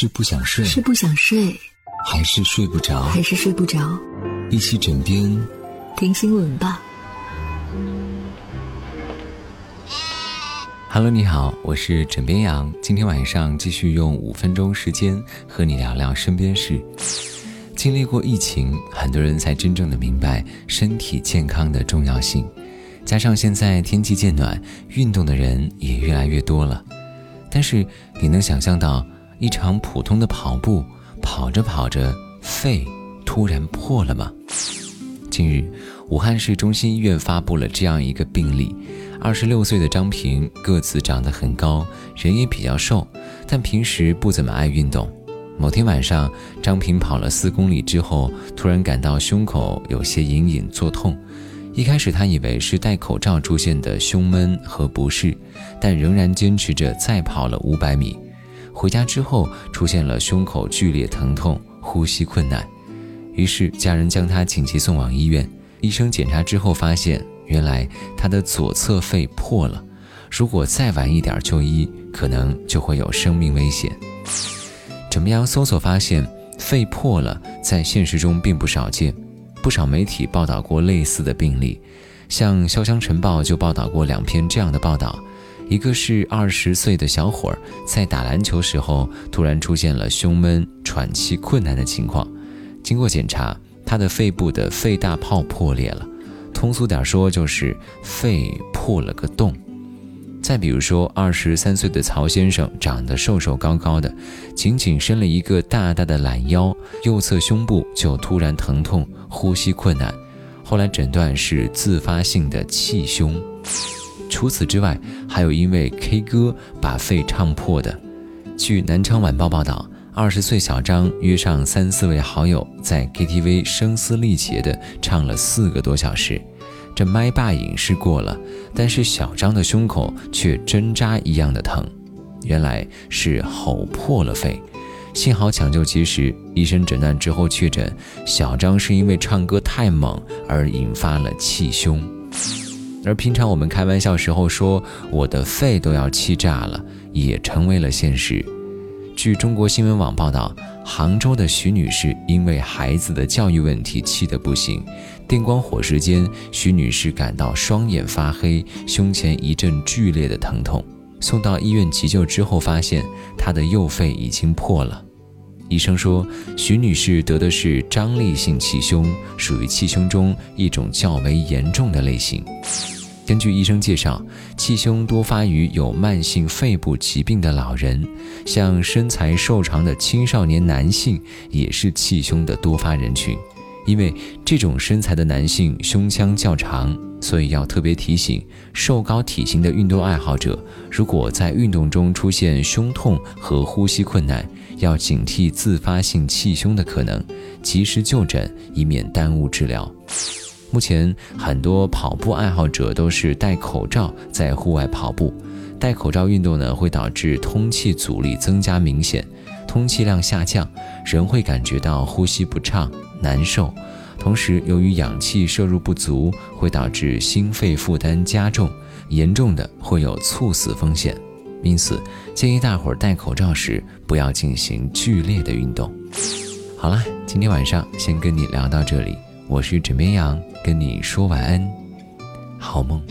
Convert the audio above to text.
是不想睡，是不想睡，还是睡不着？还是睡不着？一起枕边听新闻吧。Hello，你好，我是枕边羊。今天晚上继续用五分钟时间和你聊聊身边事。经历过疫情，很多人才真正的明白身体健康的重要性。加上现在天气渐暖，运动的人也越来越多了。但是你能想象到？一场普通的跑步，跑着跑着，肺突然破了吗？近日，武汉市中心医院发布了这样一个病例：二十六岁的张平，个子长得很高，人也比较瘦，但平时不怎么爱运动。某天晚上，张平跑了四公里之后，突然感到胸口有些隐隐作痛。一开始他以为是戴口罩出现的胸闷和不适，但仍然坚持着再跑了五百米。回家之后，出现了胸口剧烈疼痛、呼吸困难，于是家人将他紧急送往医院。医生检查之后发现，原来他的左侧肺破了。如果再晚一点就医，可能就会有生命危险。怎么样？搜索发现，肺破了，在现实中并不少见。不少媒体报道过类似的病例，像《潇湘晨报》就报道过两篇这样的报道。一个是二十岁的小伙儿在打篮球时候突然出现了胸闷、喘气困难的情况，经过检查，他的肺部的肺大泡破裂了，通俗点说就是肺破了个洞。再比如说，二十三岁的曹先生长得瘦瘦高高的，仅仅伸了一个大大的懒腰，右侧胸部就突然疼痛、呼吸困难，后来诊断是自发性的气胸。除此之外，还有因为 K 歌把肺唱破的。据南昌晚报报道，二十岁小张约上三四位好友在 KTV 声嘶力竭地唱了四个多小时，这麦霸瘾是过了，但是小张的胸口却针扎一样的疼，原来是吼破了肺。幸好抢救及时，医生诊断之后确诊，小张是因为唱歌太猛而引发了气胸。而平常我们开玩笑时候说我的肺都要气炸了，也成为了现实。据中国新闻网报道，杭州的徐女士因为孩子的教育问题气得不行，电光火石间，徐女士感到双眼发黑，胸前一阵剧烈的疼痛。送到医院急救之后，发现她的右肺已经破了。医生说，徐女士得的是张力性气胸，属于气胸中一种较为严重的类型。根据医生介绍，气胸多发于有慢性肺部疾病的老人，像身材瘦长的青少年男性也是气胸的多发人群。因为这种身材的男性胸腔较长，所以要特别提醒瘦高体型的运动爱好者，如果在运动中出现胸痛和呼吸困难，要警惕自发性气胸的可能，及时就诊，以免耽误治疗。目前很多跑步爱好者都是戴口罩在户外跑步，戴口罩运动呢会导致通气阻力增加明显，通气量下降，人会感觉到呼吸不畅。难受，同时由于氧气摄入不足，会导致心肺负担加重，严重的会有猝死风险。因此，建议大伙儿戴口罩时不要进行剧烈的运动。好了，今天晚上先跟你聊到这里，我是枕边羊，跟你说晚安，好梦。